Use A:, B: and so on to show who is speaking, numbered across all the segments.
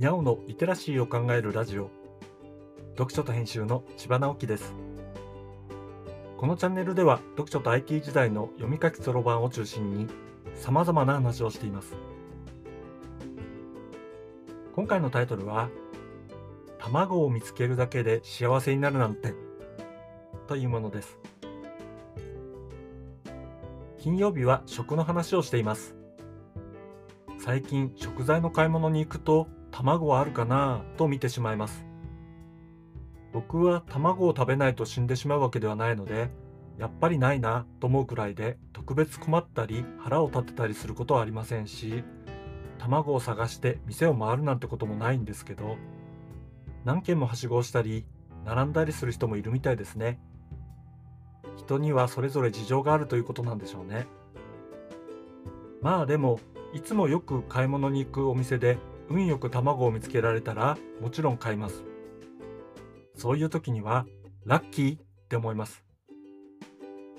A: にゃおのリテラシーを考えるラジオ。読書と編集の千葉直樹です。このチャンネルでは読書と IT 時代の読み書きそろばんを中心に様々な話をしています。今回のタイトルは卵を見つけるだけで幸せになるなんてというものです。金曜日は食の話をしています。最近食材の買い物に行くと卵はあるかなと見てしまいます。僕は卵を食べないと死んでしまうわけではないのでやっぱりないなと思うくらいで特別困ったり腹を立てたりすることはありませんし卵を探して店を回るなんてこともないんですけど何軒もはしごをしたり並んだりする人もいるみたいですね。人にはそれぞれ事情があるということなんでしょうね。まあでもいつもよく買い物に行くお店で運よく卵を見つけられたらもちろん買います。そういう時にはラッキーって思います。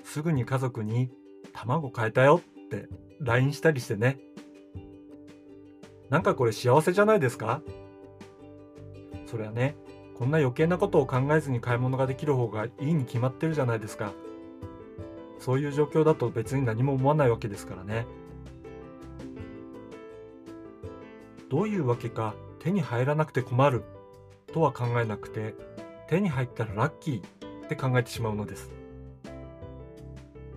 A: すぐに家族に卵買えたよって LINE したりしてね。なんかこれ幸せじゃないですか？それはねこんな余計なことを考えずに買い物ができる方がいいに決まってるじゃないですか。そういう状況だと別に何も思わないわけですからね。どういうわけか手に入らなくて困るとは考えなくて手に入ったらラッキーって考えてしまうのです。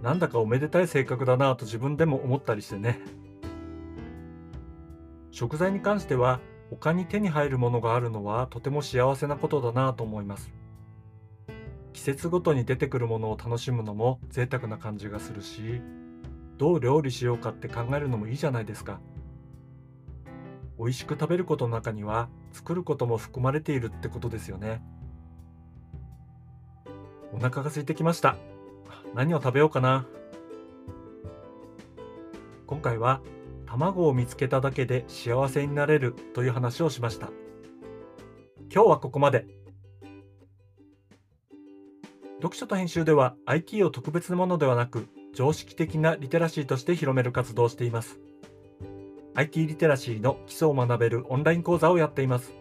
A: なんだかおめでたい性格だなぁと自分でも思ったりしてね。食材に関しては他に手に入るものがあるのはとても幸せなことだなと思います。季節ごとに出てくるものを楽しむのも贅沢な感じがするしどう料理しようかって考えるのもいいじゃないですか。美味しく食べることの中には作ることも含まれているってことですよね。お腹が空いてきました。何を食べようかな。今回は卵を見つけただけで幸せになれるという話をしました。今日はここまで。読書と編集では IT を特別なものではなく常識的なリテラシーとして広める活動をしています。IT リテラシーの基礎を学べるオンライン講座をやっています。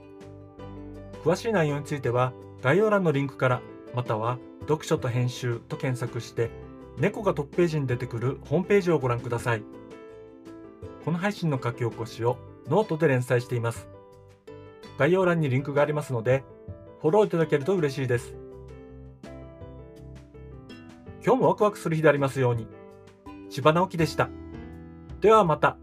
A: 詳しい内容については概要欄のリンクからまたは読書と編集と検索して猫がトップページに出てくるホームページをご覧ください。この配信の書き起こしをノートで連載しています。概要欄にリンクがありますのでフォローいただけると嬉しいです。今日もワクワクする日でありますように。千葉直樹でした。ではまた。